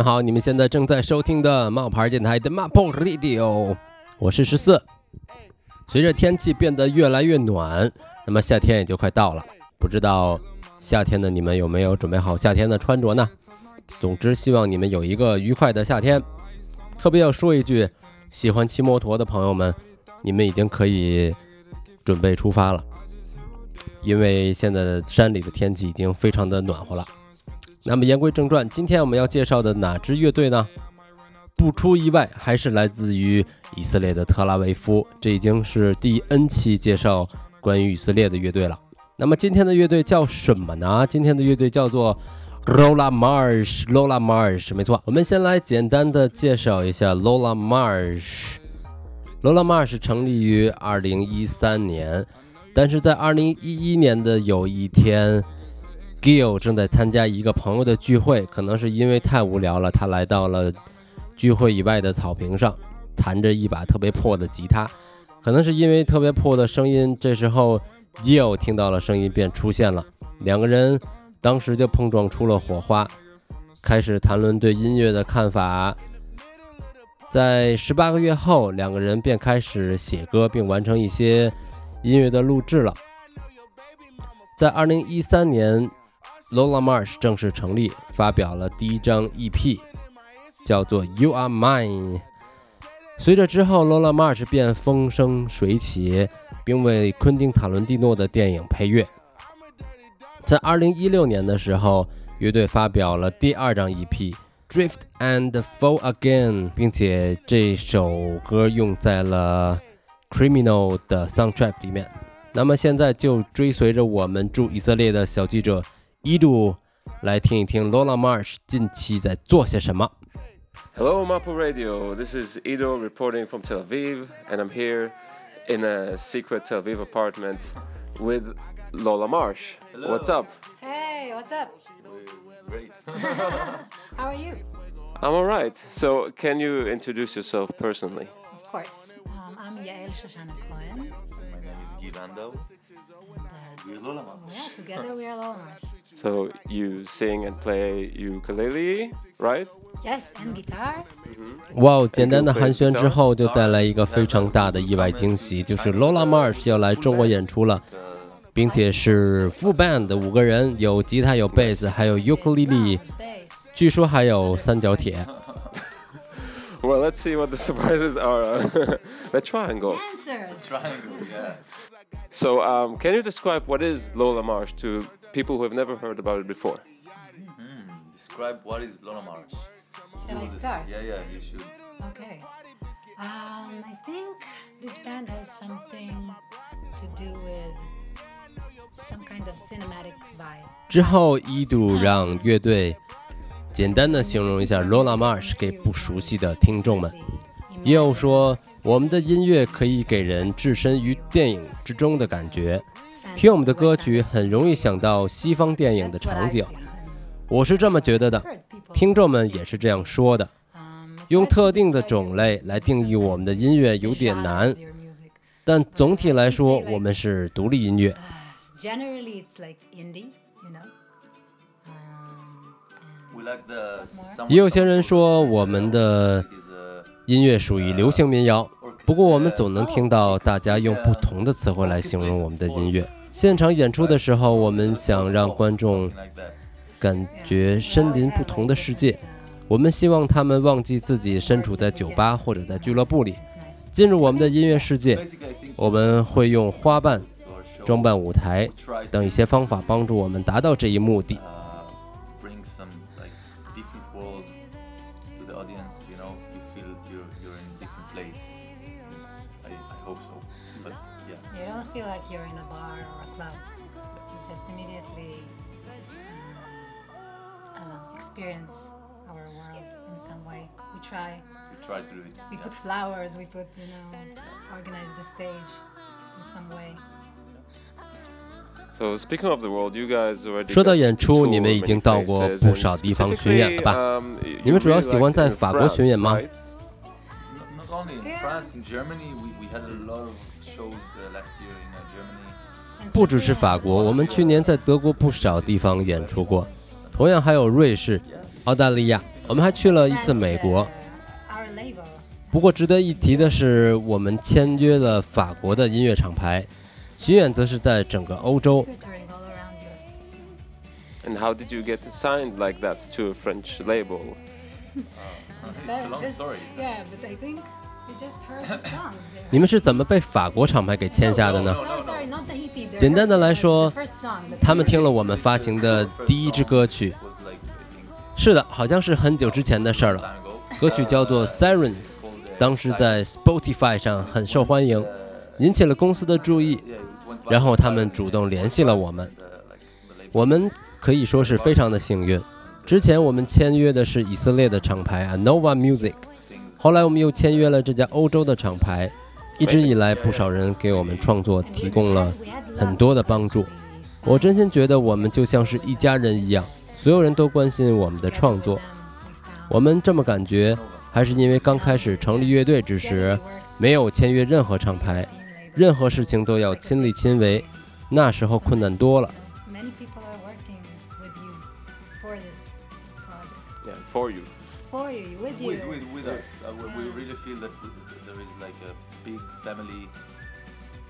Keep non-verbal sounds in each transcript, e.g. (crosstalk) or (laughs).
们好，你们现在正在收听的冒牌电台的 Maple Radio，我是十四。随着天气变得越来越暖，那么夏天也就快到了。不知道夏天的你们有没有准备好夏天的穿着呢？总之，希望你们有一个愉快的夏天。特别要说一句，喜欢骑摩托的朋友们，你们已经可以准备出发了，因为现在山里的天气已经非常的暖和了。那么言归正传，今天我们要介绍的哪支乐队呢？不出意外，还是来自于以色列的特拉维夫。这已经是第 N 期介绍关于以色列的乐队了。那么今天的乐队叫什么呢？今天的乐队叫做 Lola Marsh。Lola Marsh，没错。我们先来简单的介绍一下 Lola Marsh。Lola Marsh 成立于2013年，但是在2011年的有一天 Gill 正在参加一个朋友的聚会，可能是因为太无聊了，他来到了聚会以外的草坪上，弹着一把特别破的吉他。可能是因为特别破的声音，这时候。Yo 听到了声音便出现了，两个人当时就碰撞出了火花，开始谈论对音乐的看法。在十八个月后，两个人便开始写歌，并完成一些音乐的录制了。在二零一三年，Lola Marsh 正式成立，发表了第一张 EP，叫做《You Are Mine》。随着之后，Lola Marsh 便风生水起。并为昆汀·塔伦蒂诺的电影配乐。在2016年的时候，乐队发表了第二张 EP《Drift and Fall Again》，并且这首歌用在了《Criminal》的 soundtrack 里面。那么现在就追随着我们驻以色列的小记者伊杜来听一听 Lola Marsh 近期在做些什么。Hello, Mapo Radio. This is Ido reporting from Tel Aviv, and I'm here. in a secret Tel Aviv apartment with Lola Marsh. Hello. What's up? Hey, what's up? Great. (laughs) (laughs) How are you? I'm all right. So, can you introduce yourself personally? Of course. Um, I'm Yael Shoshana Cohen. My name is Guy Landau. We're Lola Marsh. Yeah, together we are Lola Marsh. So, you sing and play ukulele, right? Yes, and guitar. 哇哦！简单的寒暄之后，就带来一个非常大的意外惊喜，就是 Lola Marsh 要来中国演出了，并且是 full band 的五个人，有吉他、有贝斯，还有 ukulele， Bass. 据说还有三角铁。 (laughs) Well, let's see what the (laughs) surprises are. (laughs) the triangle. Dancers. Triangle, yeah. So, um, can you describe what is Lola Marsh to people who have never heard about it before? Hmm. Describe what is Lola Marsh. Shall I start? Yeah, yeah, you should. Okay. Um, I think this band has something to do with some kind of cinematic vibe. 之后，一度让乐队 简单的形容一下 Lola Marsh 给不熟悉的听众们。也有说，我们的音乐可以给人置身于电影之中的感觉。听我们的歌曲，很容易想到西方电影的场景。我是这么觉得的，听众们也是这样说的。用特定的种类来定义我们的音乐有点难，但总体来说，我们是独立音乐。Generally, it's like. 也有些人说我们的 is uh, 音乐属于流行民谣，不过我们总能听到大家用不同的词汇来形容我们的音乐。现场演出的时候，我们想让观众感觉身临不同的世界。我们希望他们忘记自己身处在酒吧或者在俱乐部里，进入我们的音乐世界。我们会用花瓣、装扮舞台等一些方法帮助我们达到这一目的。yeah. You don't feel like you're in a bar or a club. You just immediately um, I don't know, experience our world in some way. We try. We try to do it. We yeah. put flowers. We put you know, organize the stage in some way. So, speaking of the world, you guys already 说到 got 演 to 出， tour 你们已 many 经到过 places, 不 and 少地方巡演了 specifically, 吧？ um, you 你们主要 really 喜欢 liked 在 in 法国巡演 France, 吗？ only in France, in Germany, we, we had a lot of shows uh, last year in uh, Germany. 不只是法国，我们去年在德国不少地方演出过，同样还有瑞士、澳大利亚、我们还去了一次美国。uh, our label. 不过值得一提的是，我们签约了法国的音乐厂牌，巡演则是在整个欧洲。And how did you get signed like that to a French label? It's a long story. Yeah, but I think (laughs) 你们是怎么被法国厂牌给签下的呢？简单的来说他们听了我们发行的第一支歌曲。是的好像是很久之前的事儿了。歌曲叫做 sirens 当时在 spotify 上很受欢迎引起了公司的注意然后他们主动联系了我们。我们可以说是非常的幸运。之前我们签约的是以色列的厂牌啊 nova music 后来我们又签约了这家欧洲的厂牌。一直以来，不少人给我们创作提供了很多的帮助。我真心觉得我们就像是一家人一样，所有人都关心我们的创作。我们这么感觉，还是因为刚开始成立乐队之时，没有签约任何厂牌，任何事情都要亲力亲为，那时候困难多了。Many people are working with you for this project. Yeah, for you. For you, with you. With, with, with us. Uh, we, we really feel that th- th- there is like a big family,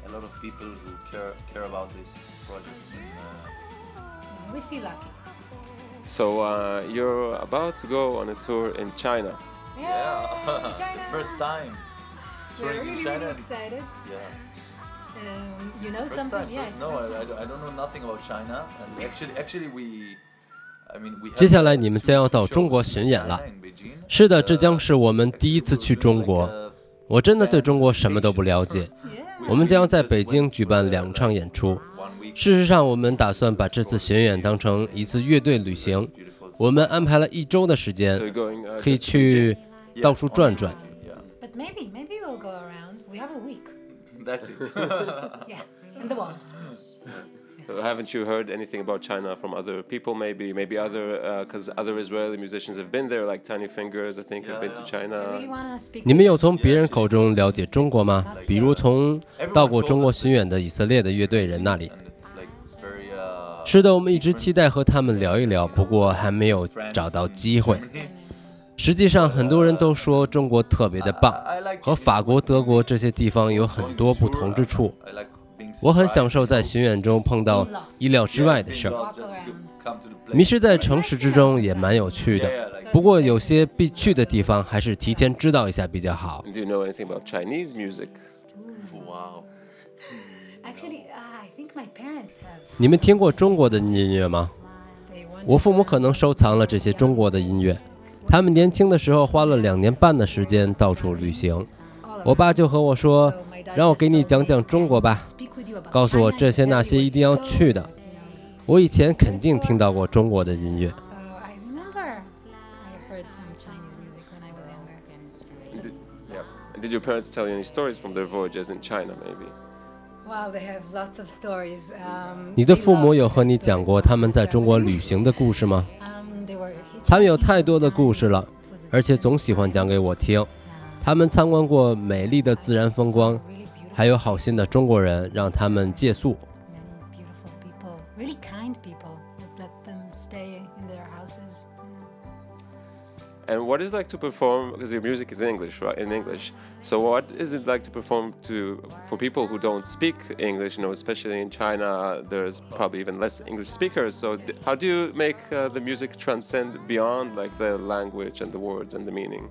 a lot of people who care care about this project. And, uh, We feel lucky. So uh, you're about to go on a tour in China. yeah, China. (laughs) first time We're touring really, in China. really excited. yeah, Um, you know first something? time. Yeah, it's no, first I, I, time. don't, I don't know nothing about China. And actually, actually, we. 接下来你们将要到中国巡演了。是的，这将是我们第一次去中国。(laughs) 我真的对中国什么都不了解。我们将在北京举办两场演出。事实上，我们打算把这次巡演当成一次乐队旅行。我们安排了一周的时间，可以去到处转转。But maybe maybe we'll go around. We have a week. That's it. (laughs) Yeah, and the world. (laughs) Haven't you heard anything about China from other people? Maybe, maybe other, because other Israeli musicians have been there, like Tiny Fingers. I think have been to China. 你们有从别人口中了解中国吗？比如从到过中国巡演的以色列的乐队人那里。Uh, 是的，我们一直期待和他们聊一聊，不过还没有找到机会。实际上，很多人都说中国特别的棒和法国、德国这些地方有很多不同之处。我很享受在巡演中碰到意料之外的事儿。迷失在城市之中也蛮有趣的不过有些必去的地方还是提前知道一下比较好。Actually i think my parents have 你们听过中国的音乐吗？我父母可能收藏了这些中国的音乐。他们年轻的时候花了两年半的时间到处旅行。我爸就和我说 So my dad：“ 让我给你讲讲中国吧告诉我这些那些一定要去的 go, you know. ”我以前肯定听到过中国的音乐. Did, your parents tell you any stories from their voyages in China? Maybe. Wow, they have lots of stories. Um, 你的父母有和你讲过他们在中国旅行的故事吗？Um, 他们有太多的故事了而且总喜欢讲给我听。time. 他们参观过美丽的自然风光 Saw，really beautiful 还有好心的中国人让他们借宿。 many beautiful people, really kind people that let them stay in their houses. And what is it like to perform? Because your music is in English, right? In English. So what is it like to perform to for people who don't speak English? You know, especially in China, there's probably even less English speakers. So d- how do you make uh, the music transcend beyond like the language and the words and the meaning?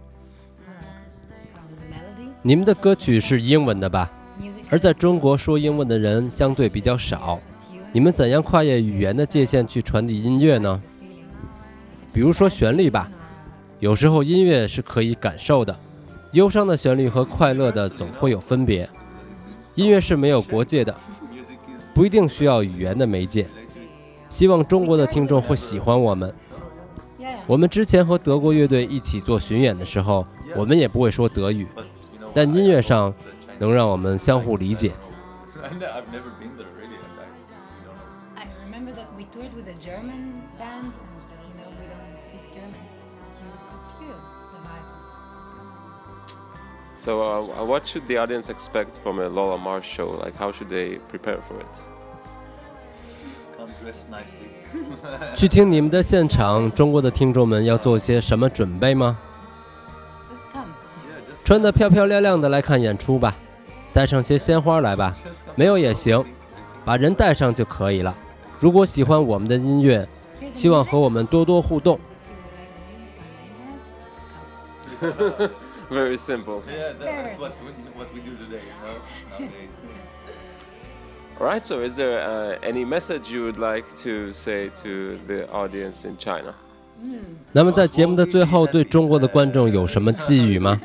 Um, 你们的歌曲是英文的吧？而在中国说英文的人相对比较少，你们怎样跨越语言的界限去传递音乐呢比如说旋律吧有时候音乐是可以感受的，忧伤的旋律和快乐的总会有分别。音乐是没有国界的，不一定需要语言的媒介。希望中国的听众会喜欢我们。我们之前和德国乐队一起做巡演的时候，我们也不会说德语但音乐上能让我们相互理解。So uh, what should the audience expect from a Lola Mars show? Like how should they prepare for it? Come dress nicely. 去听你们的现场，中国的听众们要做些什么准备吗？穿得漂漂亮亮的来看演出吧，带上些鲜花来吧，没有也行，把人带上就可以了。如果喜欢我们的音乐，希望和我们多多互动。Very simple. Yeah, that's what we, what we do today, you know, nowadays. All right. So, is there uh, any message you would like to say to the audience in China? 那么在节目的最后，对中国的观众有什么寄语吗？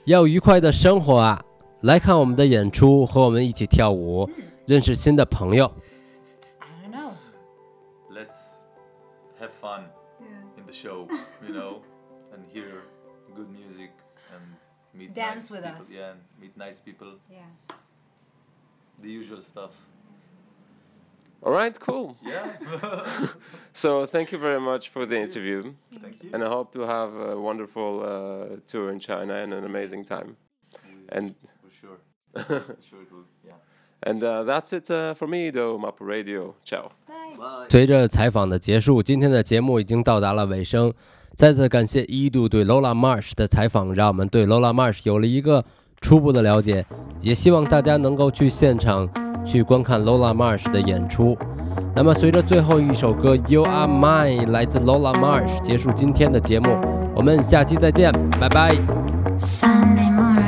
I'm joking. Um, 要愉快的生活啊！来看我们的演出，和我们一起跳舞，认识新的朋友。 I don't know. let's have fun in the show, you know, (laughs) and hear good music and meet Dance nice with people. us. Yeah, meet nice people. Yeah. The usual stuff. All right. Cool. Yeah. (laughs) So, thank you very much for the interview, Thank you. and I hope you have a wonderful uh, tour in China and an amazing time. And For sure. For (laughs) sure it will. Yeah. and uh, that's it uh, for me, though. Mapo Radio. Ciao. Bye. Bye. 随着采访的结束，今天的节目已经到达了尾声。再次感谢一度对 Lola Marsh 的采访，让我们对 Lola Marsh 有了一个初步的了解。也希望大家能够去现场去观看 Lola Marsh 的演出。 那么，随着最后一首歌《You Are Mine》来自 Lola Marsh 结束今天的节目。我们下期再见，拜拜。Sunday morning,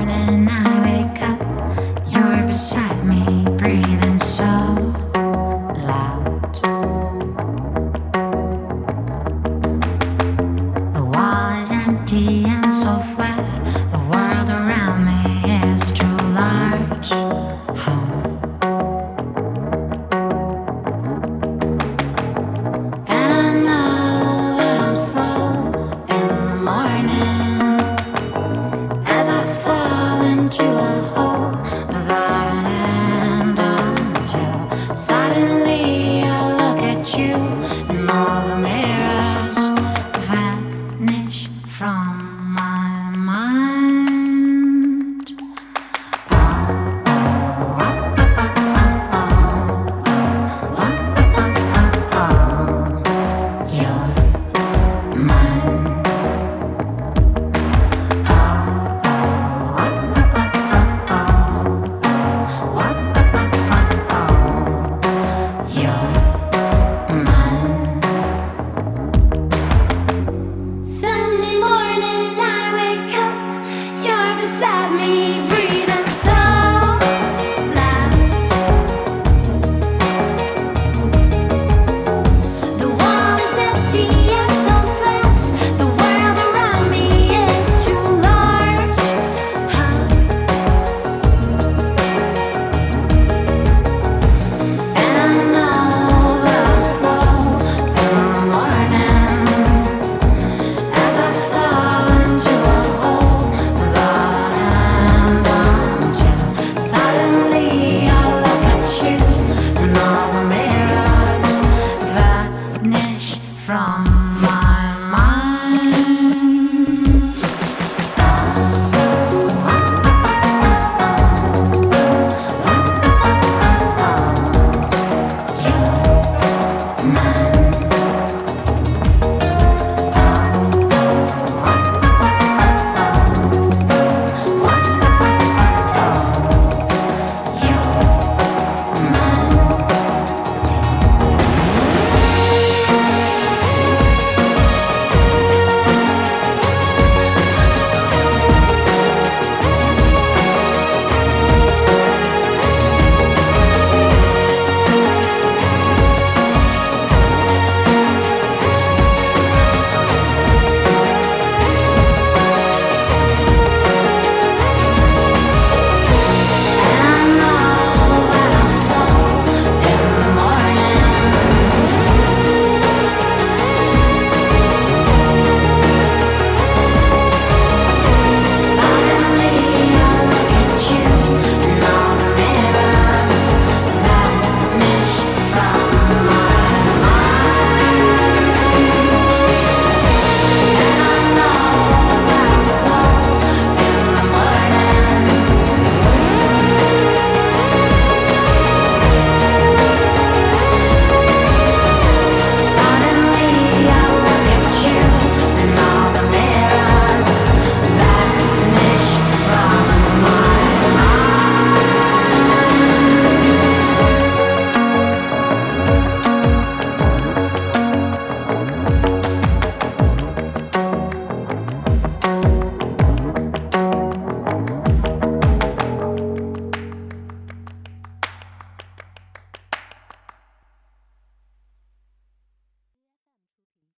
from my